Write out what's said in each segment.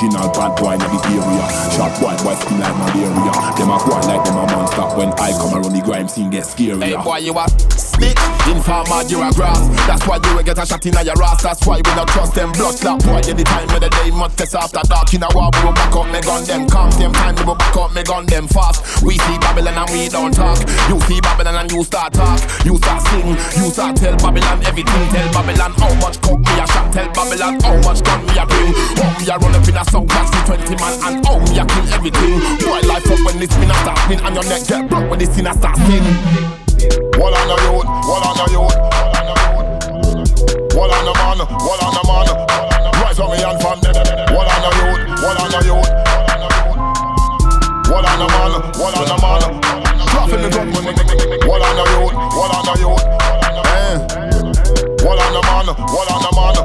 Original bad boy in the area. Sharp boy, boy skin like malaria. Them a boy like them a monster. When I come around the grime scene get scary. Hey boy, you a snitch. Informer, you a grass. That's why you will get a shot in your ass. That's why we not trust them blood slap boy. Any time of the day, must test after dark. In a war, we will back up me gun them. Calm them time, we will back up me gun them fast. We see Babylon and we don't talk. You see Babylon and you start talk. You start sing. You start tell Babylon everything. Tell Babylon how much coke me a shot. Tell Babylon how much gun me a bring. How me a run up in a sound class for 20 man and how me a kill everything. Boy, life up when this spin a start spin and your neck get broke when this sin a start sin. Wall on the youth, wall on the youth, wall on the man, wall on the man. Rise on me and from them. Wall on the youth, wall on the youth, wall on the man, wall on the man. In the drum, wall on the youth, wall on the youth. Eh. Wall on the man, wall on the man.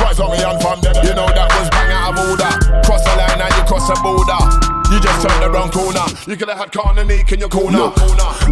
Rise on me and from them. You know that was bang out of order. Cross the line and you cross the border. You just turned the corner. You could have had corner in your corner. Look,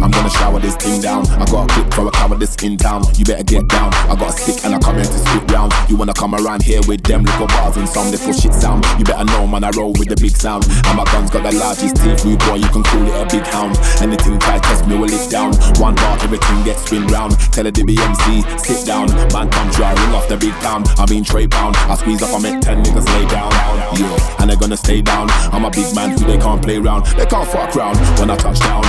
I'm gonna shower this thing down. I got a clip for a cover this in town. You better get down. I got a stick and I come here to spit round. You wanna come around here with them little bars and some little shit sound. You better know, man, I roll with the big sound. And my gun's got the largest teeth, rude boy. You can call it a big hound. Anything try test me, will lift down. One bar, everything gets spin round. Tell the DBMC, sit down. Man, come try, ring off the big pound. I mean, Trey pound. I squeeze up, I make ten niggas lay down. Yeah, and they're gonna stay down. I'm a big man who they can't play round. They can't fuck round when I touch down.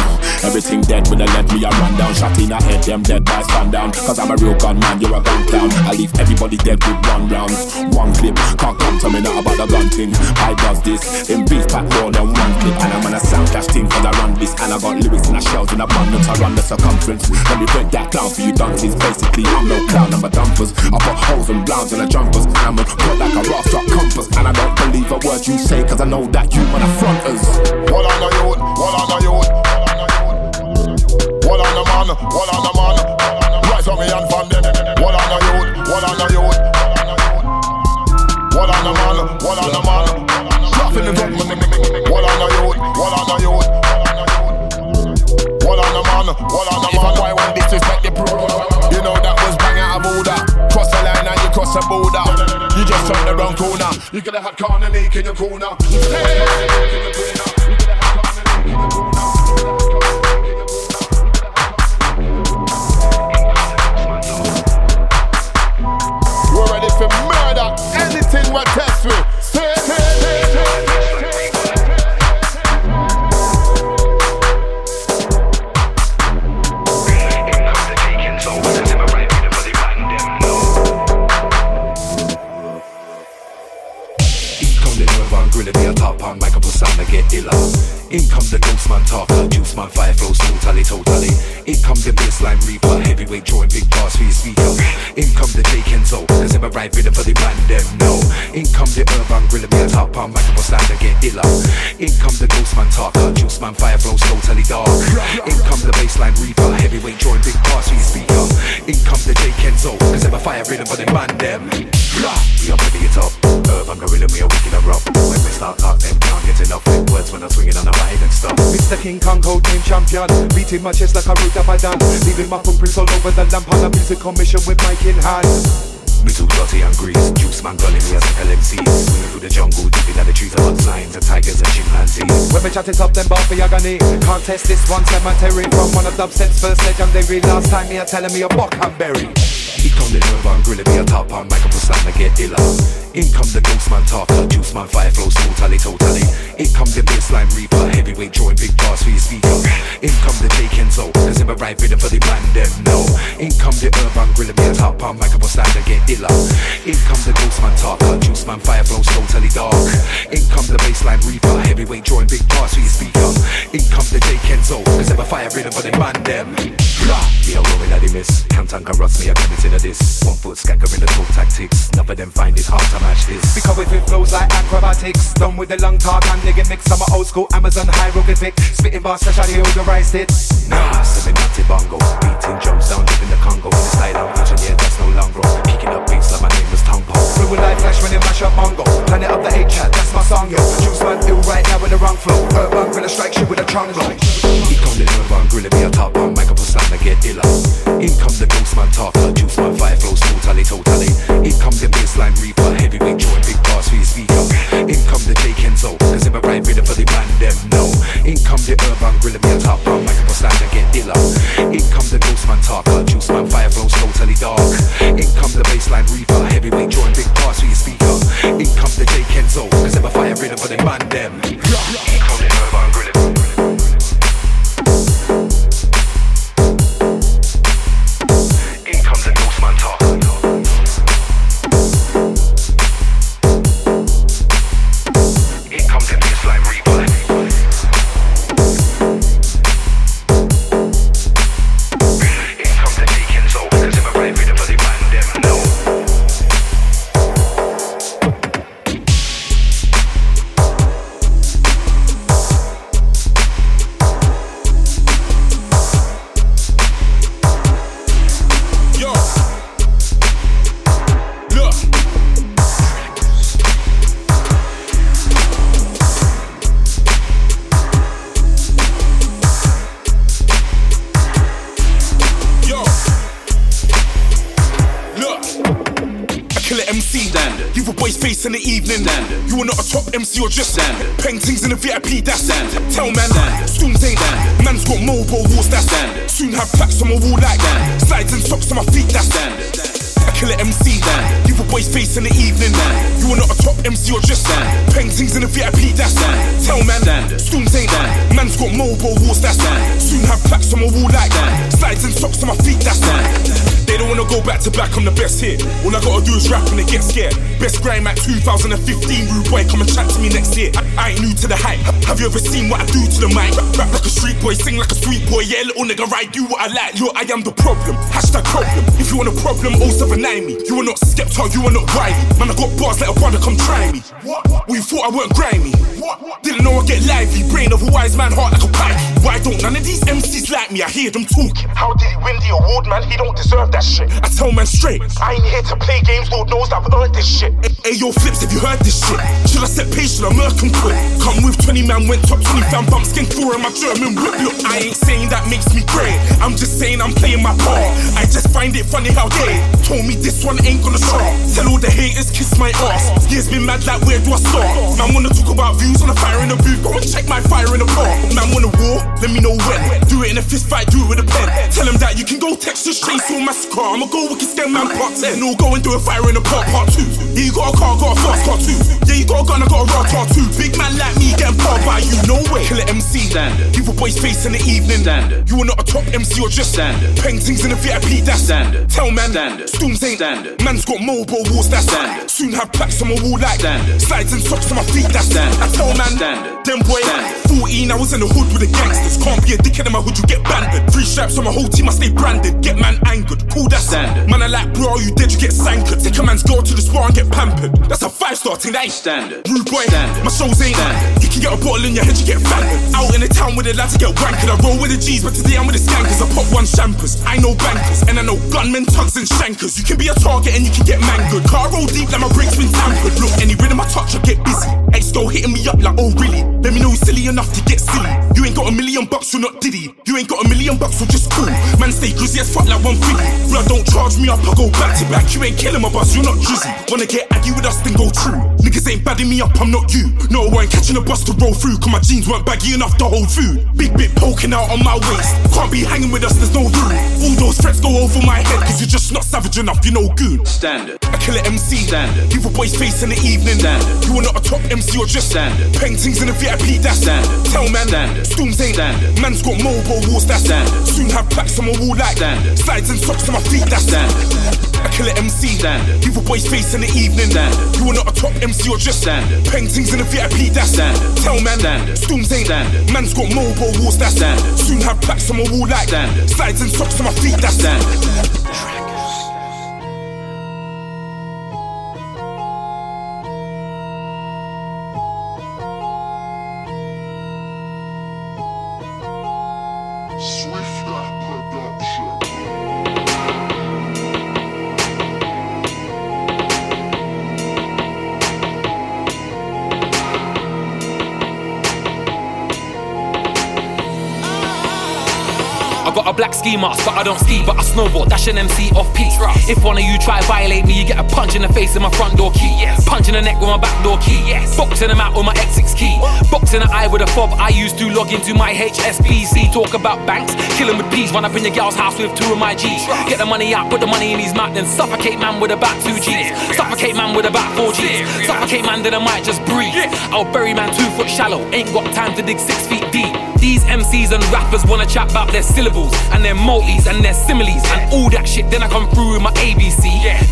Everything dead when they let me a run down. Shot in a head, them dead by sundown. Cause I'm a real gun man, you're a gun clown. I leave everybody dead with one round. One clip, can't come to me not about the gun thing. I does this in beef pack more than one clip. And I'm on a sound dash thing cause I run this. And I got lyrics and I shout in abundance. I run the circumference. Let me break that down for you dunces. Basically, I'm no clown, I'm a dumpers. I put holes and blouns in the jumpers. I'm a put like a truck compass. And I don't believe a word you say cause I know that you man are fronters. Wall on the youth, wall on the youth. Wall on the man, wall on the man. Rise on me and from them. Wall on the youth, wall on the youth. Wall on the man, wall on the man. Drop in the drum. Wall on the youth, wall on the youth. Wall on the man, wall on the man. If a boy want disrespect the pro, you know that was bang out of order. Cross the line and you cross the border. You turned the wrong corner. You could have had corner Nick in your corner. Heavyweight drawing big bars for your speaker. In come the J Kenzo, cause him a right rhythm for the man them know. In come the urban gorilla, be a top on microphone sound I get iller. In come the ghost man talker, juice man fire flows totally dark. In come the bassline reaper, heavyweight drawing big bars for your speaker. In come the J Kenzo, cause him a fire rhythm for the man them. We up ready it up. Urban gorilla, me a wicked and rough. When we start talk, them can't get enough words when I'm swinging on Mr. King Kong, code name champion. Beating my chest like a root a dam. Leaving my footprints all over the lamp on a music commission with mic in hand. Me too dirty and grease. Juice man gulling me as a LMC. Swinging through the jungle, deep in the trees about lions and tigers and chimpanzees. When we chat it up, then bar for agony. Can't test this one cemetery from one of dubstep's first legendary. Last time me a telling me a buck and berry. The urban gorilla, be a top on microphone stand to get iller. In come the ghost man talker, juice man fire flows totally, totally. In come the bassline reaper, heavyweight joint, big bars for your speaker. In come the J Kenzo, cause him a right rhythm for the man them know. In come the urban a top pound microphone stand and get illa. In come the ghost man talker, juice man fire flows totally dark. In come the bassline reaper, heavyweight joint, big bars for your speaker. In come the J Kenzo, cause a fire rhythm for the man them. The old rolling at the miss. Can't carrots, me a consider this. One foot skanker in the toe tactics. None of them find it hard to match this. Because with it flows like acrobatics. Done with the long talk and nigga mix. I'm a old school Amazon hieroglyphic. Spitting bars, specially authorized it. Nah, seminati bongo. Beating drums down deep in the Congo. In the style I'm touching, yeah, that's no long longer. Kicking up beats like my name was Tongo. Fluid like flash when it mash up Mongo. Planet of the H-chat, that's my song, yo. Juice man ill right now with the wrong flow. Urban gorilla strike you with a chongo. He come the urban gorilla, be a top on microphone slam to get illa. In comes the ghost man talker, juice man fire flows totally, totally. In come the bassline reaper, heavyweight joint, big bars for your speaker. In come the J Kenzo, cause him a right rhythm for the man them know. In come the urban gorilla, be a top on microphone slam to get illa. In come the ghost man talker, juice man fire flows totally dark. In come the bassline reaper, heavyweight joint, big bars for your speaker. In come the J Kenzo, cause him a fire rhythm for the man them. MC. Standard. Leave a boy's face in the evening. Standard. You are not a top MC or just Standard. Paintings in the VIP, that's Standard. Tell man, Standard. Stooms ain't Standard. Man's got mobile walls, that's Standard. Soon have plaques on my wall like Standard. Slides and socks on my feet, that's Standard. I kill an MC. Standard. Leave a boy's face in the evening. Standard. You are not a top MC or just Standard. Paintings in the VIP, that's Standard. Tell man, Standard. Stooms ain't Standard. Man's got mobile walls, that's Standard. Soon have plaques on my wall like Standard. Slides and socks on my feet, that's Standard. They don't wanna go back to back, I'm the best here. All I gotta do is rap and they get scared. Best grime at 2015, rude boy, come and chat to me next year. I, I ain't new to the hype. Have you ever seen what I do to the mic? Rap, like a street boy, sing like a sweet boy. Yeah, little nigga, right, do what I like. Yo, I am the problem. Hashtag problem. If you want a problem, 079 me. You are not Skepta, you are not Wiley. Man, I got bars, let a brother come try me. What? We thought I weren't grimy. What? Didn't know I get lively. Brain of a wise man, heart like a pipe. Why don't none of these MCs like me? I hear them talking. How did he win the award, man? He don't deserve that shit. I tell man straight. I ain't here to play games, Lord knows I've earned this shit. Hey yo, flips, have you heard this shit? Should I set patient or murk and quit? Come with 20 man, went top 20 fan bump, skin four in my German whip. Look, I ain't saying that makes me great. I'm just saying I'm playing my part. I just find it funny how they told me this one ain't gonna start. Tell all the haters, kiss my ass. Years been mad, like where do I start? Man wanna talk about views on a fire in the booth. Go and check my fire in the park. Man wanna war, let me know when. Do it in a fist fight, do it with a pen. Tell them that you can go text Texas straight to massacre. I'ma go wicked stem man part 10. No, go and do a fire in a park part 2. Yeah, you got a car, got a fast car too. Yeah, you got a gun, I got a raw car too. Big man like me getting powered by you, no way. Kill an MC. Standard. Give a boy's face in the evening. Standard. You are not a top MC or just Standard. Paintings in the VIP, that's Standard. Tell man, Standard. Stooms ain't Standard. Man's got mobile walls, that's Standard. Soon have plaques on my wall like Standard. Slides and socks on my feet, that's Standard. I tell man, Standard. them boy, Standard. 14, I was in the hood with the gangsters. Can't be a dickhead in my hood, you get banded. Three straps on my whole team, I stay branded. Get man angered, cool, that's Standard. Man, I like, bro, you dead, you get sankered. Take a man's girl to the spar and get pampered. That's a five star thing, that ain't Standard. Rude boy, Standard. my shows ain't Standard. You can get a bottle in your head, you get fanted. Out in the town with the lads, you get wankered. I roll with the G's, but today I'm with the skankers. I pop one champers. I know bankers, and I know gunmen, tugs, and shankers. You can be a target and you can get mangled. Car roll deep like my brakes been tampered. Look, any rhythm I touch, I get busy. Ice go hitting me up like, oh really? Let me know silly enough to get silly. You ain't got a million bucks, you're not Diddy. You ain't got a million bucks, you're just cool. Man, stay grizzy as fuck like one fifty. Blood don't charge me up, I go back to back. You ain't killing my bus, you're not drizzy. Wanna get aggy with us, then go true. Niggas ain't badding me up, I'm not you. No, I ain't catching a bus to roll through, cause my jeans weren't baggy enough to hold food. Big bit poking out on my waist. Can't be hanging with us, there's no room. All those threats go over my head, cause you're just not savage enough, you know goon. Standard. I kill it MC. Standard. Give a boy's face in the evening. Standard. You are not a top MC or just Standard. Paintings in the VIP, that's Standard. Tell man, Standard. Storms ain't Standard. Man's got mobile walls, that's Standard. Soon have plaques on my wall like Standard. Slides and socks on my feet, that's Standard. I kill it MC. Standard. Give a boy's face in the evening. Standard. You are not a top MC or just Standard. Paintings in the VIP, that's Standard. Tell man, Standard. Storms ain't Standard. Man's got mobile walls, that's Standard. Soon have plaques on my wall like Standard. Slides and socks on my feet, that's Standard. Mask, but I don't ski, but I snowboard. Dash an MC off peak. If one of you try violate me, you get a punch in the face with my front door key. Punch in the neck with my back door key. Boxing them out with my X6 key. Box in the eye with a fob. I used to log into my HSBC. Talk about banks, killing with peas. Run up in your gal's house with two of my G's. Get the money out, put the money in his mouth, then suffocate man with about two G's. Suffocate man with about four G's. Suffocate man, then I might just breathe. I'll bury man two foot shallow. Ain't got time to dig six feet deep. These MCs and rappers wanna chat about their syllables and their multis and their similes and all that shit. Then I come through with my ABC.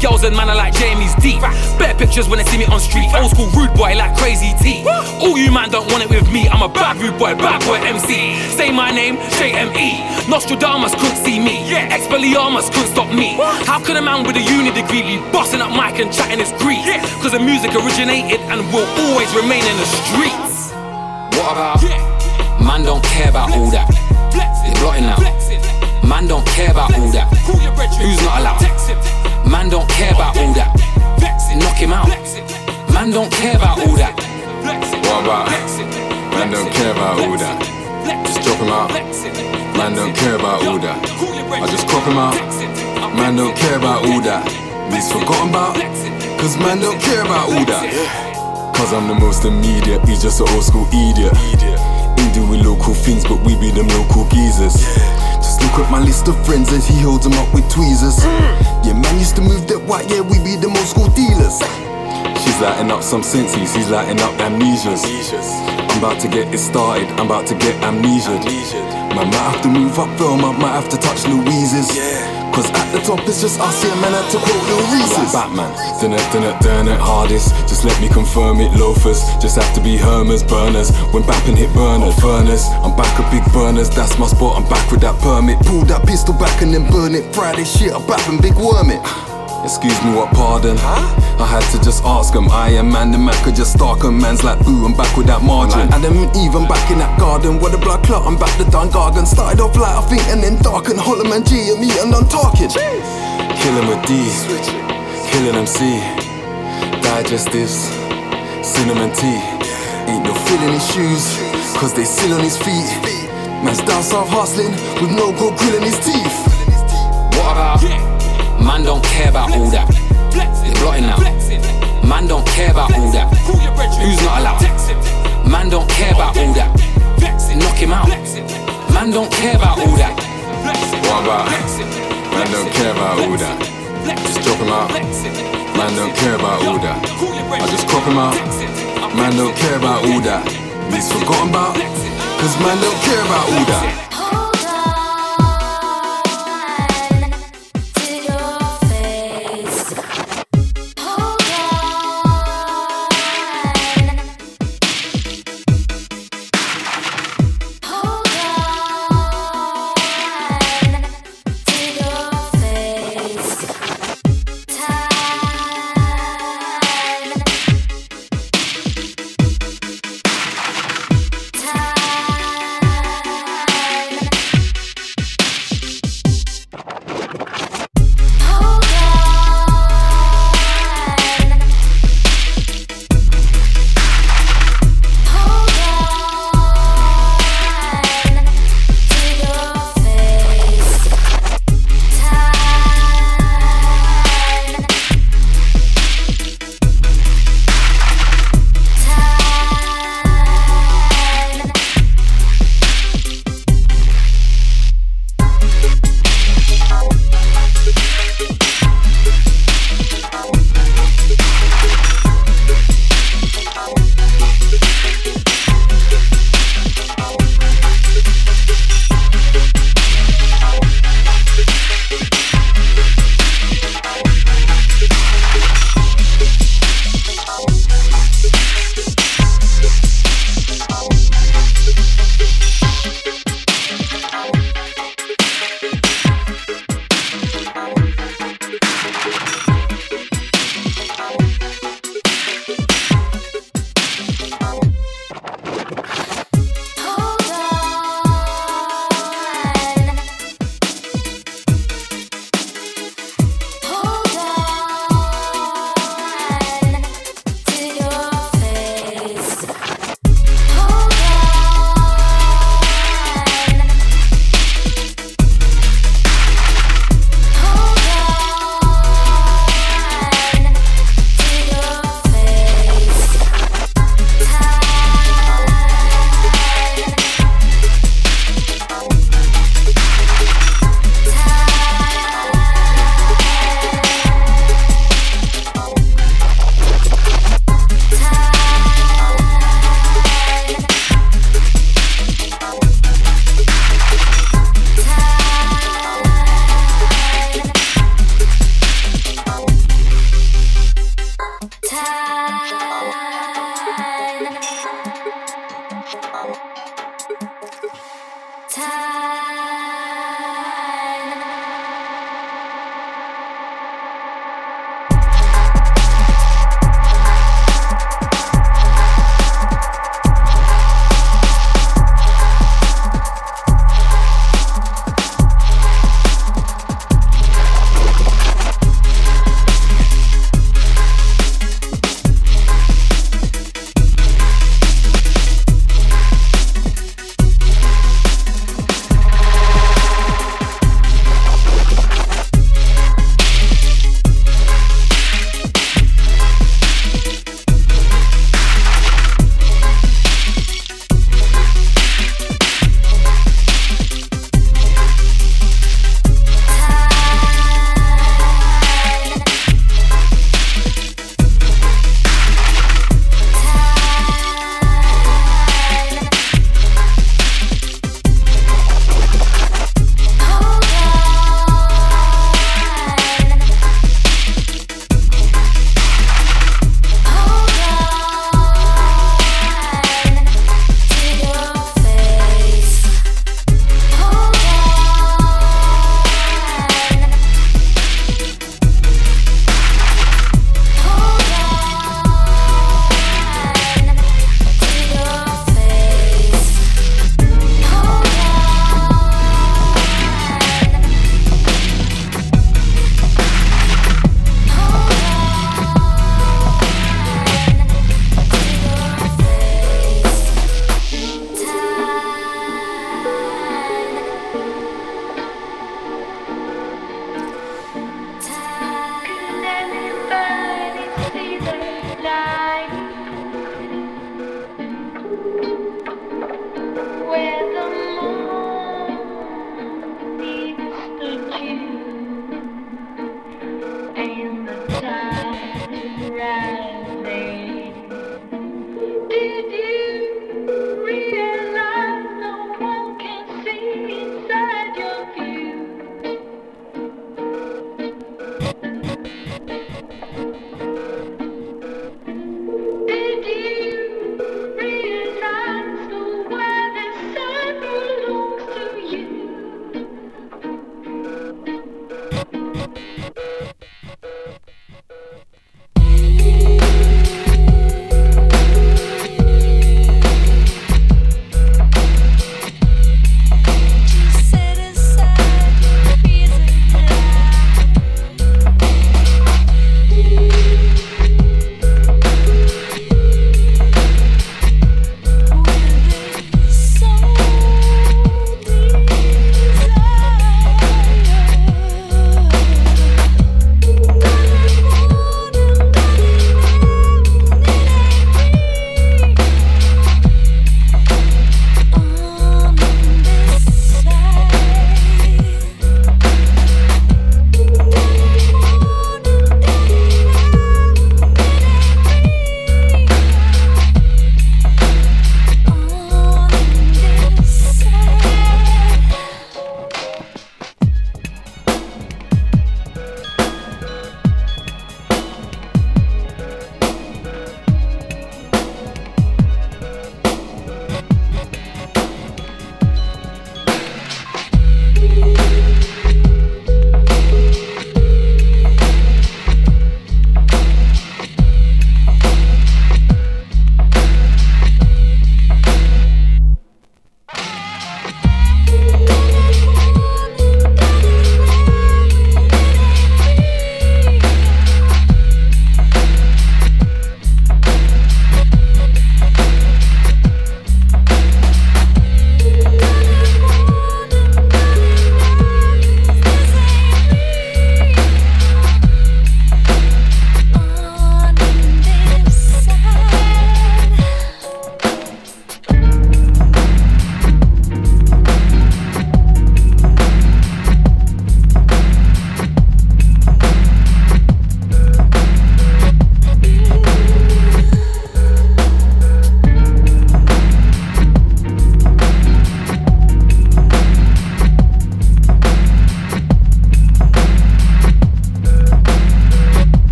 Girls and man are like Jamie's deep. Better pictures when they see me on street. Old school rude boy like crazy T. All you man don't want it with me. I'm a bad rude boy, bad boy MC. Say my name, JME. Nostradamus couldn't see me. Expelliarmus couldn't stop me. How could a man with a uni degree be busting up mic and chatting his grief? Cause the music originated and will always remain in the streets. What about? Man don't care about all that. They're blotting out. Man don't care about all that. Who's not allowed? Man don't care about all that. Knock him out. Man don't care about all that. What about? Man don't care about all that. Just drop him out. Man don't care about all that. I just crop him out. Man don't care about all that. He's forgotten about. Cause man don't care about all that. Cause I'm the most immediate, he's just an old school idiot. He doing local things, but we be them local geezers. Just look at my list of friends as he holds them up with tweezers. Yeah, man used to move that white, yeah, we be them old school dealers. She's lighting up some senses, he's lighting up amnesias. I'm about to get it started, I'm about to get amnesia. Man might have to move up film, I might have to touch Louise's. Yeah. Cause at the top it's just us here, man, I had to quote Lil Reese's. Like Batman, dun it, dun it, dun it, hardest. Just let me confirm it, loafers. Just have to be Hermès, burners. When bapping hit burner, furnace. I'm back with big burners, that's my spot, I'm back with that permit. Pull that pistol back and then burn it. Friday shit, I'm bapping big worm it. Excuse me, what pardon? I had to just ask him. I am man, the man could just stalk him. Man's like, boo, I'm back with that margin. Adam and Eve, I'm back in that garden. Where the blood clot, I'm back the Dun Gargan. Started off light, I think, and then darken. Hollow man G and me, and I'm talking. Killing with D, killing MC. Digestives, cinnamon tea. Ain't no feel in his shoes, cause they still on his feet. Man's down south hustling with no gold grill in his teeth. What about? Man don't care about all that. They're blotting out. Man don't care about all that. Who's not allowed? Man don't care about all that. Knock him out. Man don't care about all that. What about? Man don't care about all that. Just drop him out. Man don't care about all that. I just crop him out. Man don't care about all that. He's forgotten about. Cause man don't care about all that.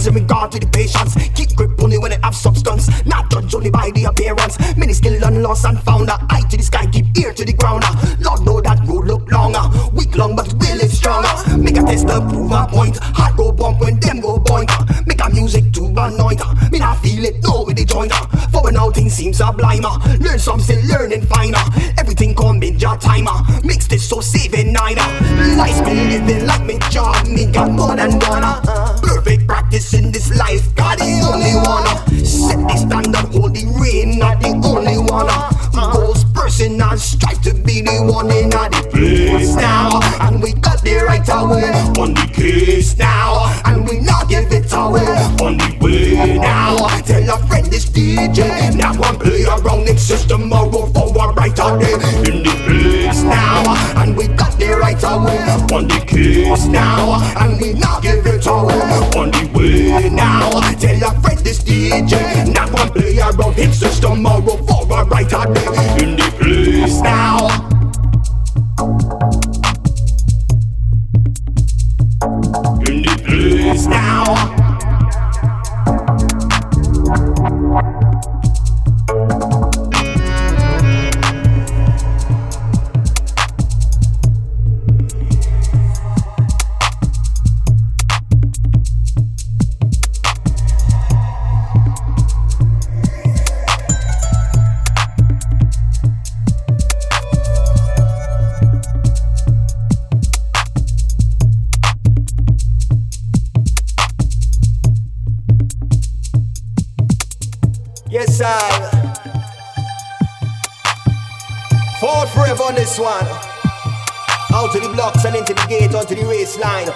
Exercise in regard to the patience. Keep grip only when it have substance. Not judge only by the appearance. Many skill and lost and found Eye to the sky, keep ear to the ground. Uh, Lord know that road look longer. Weak long but will it stronger. Make a test to prove a point. Heart go bump when them go boink. Uh, Make a music to anoint. Uh, me not feel it, no with the joint. For when all things seem sublime Learn some still learning finer Everything come in your timer Mix this so saving niner Life's been living like me job Me got more than one uh, life God the only one. Uh, Set the standard, hold the reign Not the only one. Uh, Goals personal Strive to be the one in the place now And we got the right away On the case now. And we not give it away On the way now. Tell a friend this DJ Now one play around it system tomorrow for a brighter day In the place now. And we got the right away On the case now. And we not give On the way now Tell a friend this DJ Now one play around him system tomorrow for a brighter day. In the place now. In the place now fought forever on this one. Out to the blocks and into the gate, onto the race line.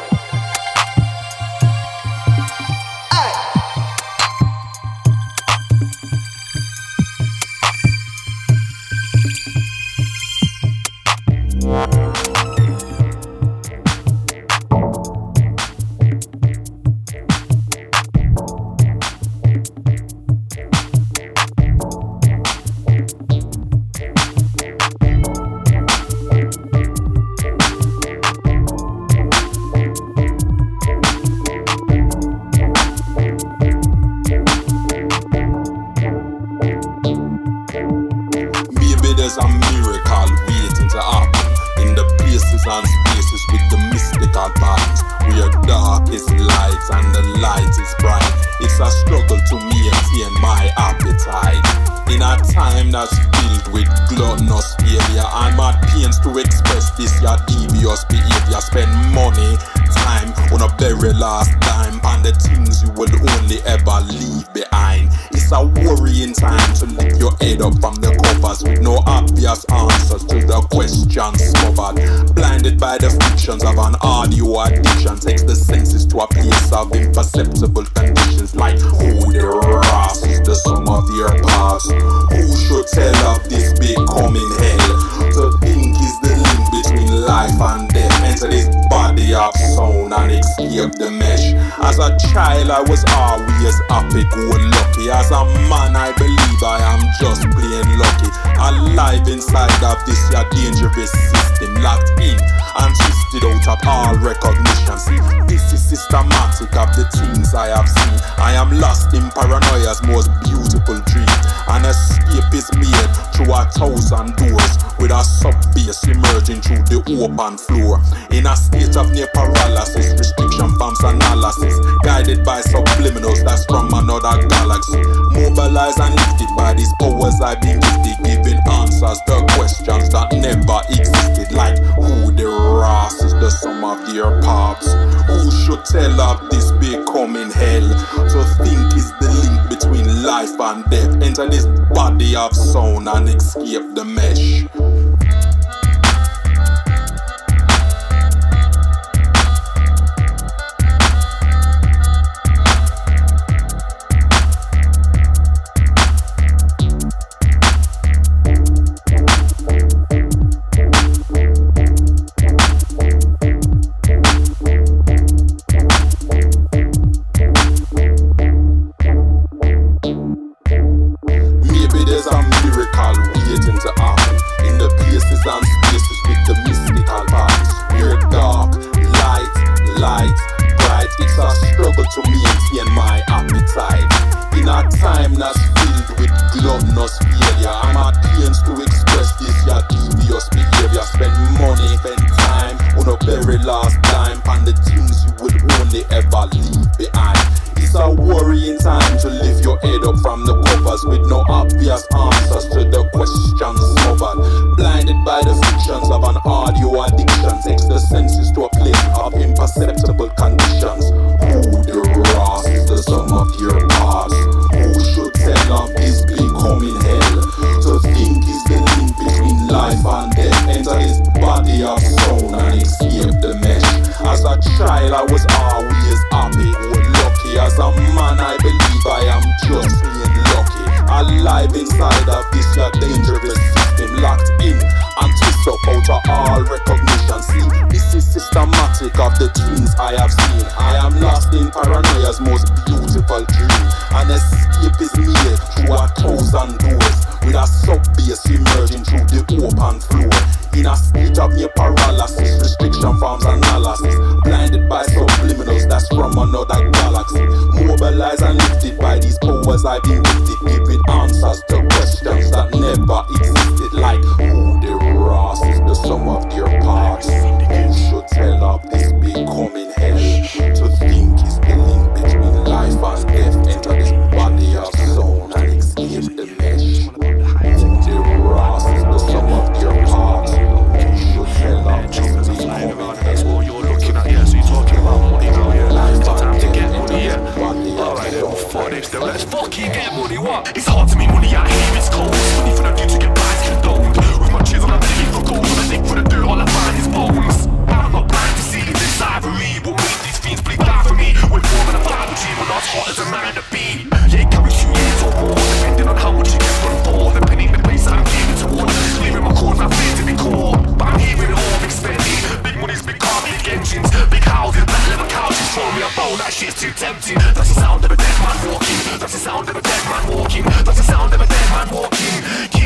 Of the things I have seen. I am lost in paranoia's most beautiful dream. An escape is made through a thousand doors with a sub bass emerging through the open floor. In a state of near paralysis, restriction bombs analysis, guided by subliminals that's from another galaxy. Mobilized and lifted by these powers I've been gifted, giving answers to questions that never existed. Like who the Ross is the sum of their parts. Who should tell of this becoming hell. So think is the link between life and death. Enter this body of sound and escape the mesh. body of stone and escape the mesh. As a child, I was always happy or lucky. As a man, I believe I am just being lucky. Alive inside of this dangerous system, locked in and twist up out of all recognition. See, this is systematic of the dreams I have seen. I am lost in paranoia's most beautiful dream. An escape is needed through a thousand doors, with a sub bass emerging through the open floor. Venus, hijab near paralysis, restriction forms analysis. Blinded by subliminals that's from another galaxy. Mobilized and lifted by these powers I've been gifted, giving answers to questions that never existed. Like who the Ross is the sum of their parts. You should tell of this becoming hell. To think is the link between life and keep getting money, what? It's hard to make money out here, it's cold. Money for the dude to get by, it's condoned With my chins on, I'm begging for gold. When I dig for the dirt, all I find is bones. I'm not blind to see this ivory Will make these fiends bleed die for me. We're warm and a five, dream, we're not as hot as a man to be. Yeah, it can be two years or more Depending on how much you get from for. Depending on the pace I'm giving towards, Leaving my cause, not fear to be caught. But I'm hearing it all, big spending. Big money's big car, big engines. Big houses, that leather couches. For me I bowl, that shit's too tempting. That's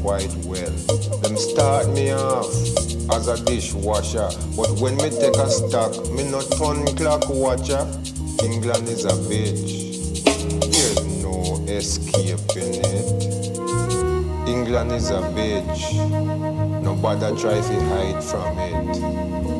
quite well. Them start me off as a dishwasher, but when me take a stock, me not turn clock watcher. England is a bitch. There's no escaping it. England is a bitch. Nobody try to hide from it.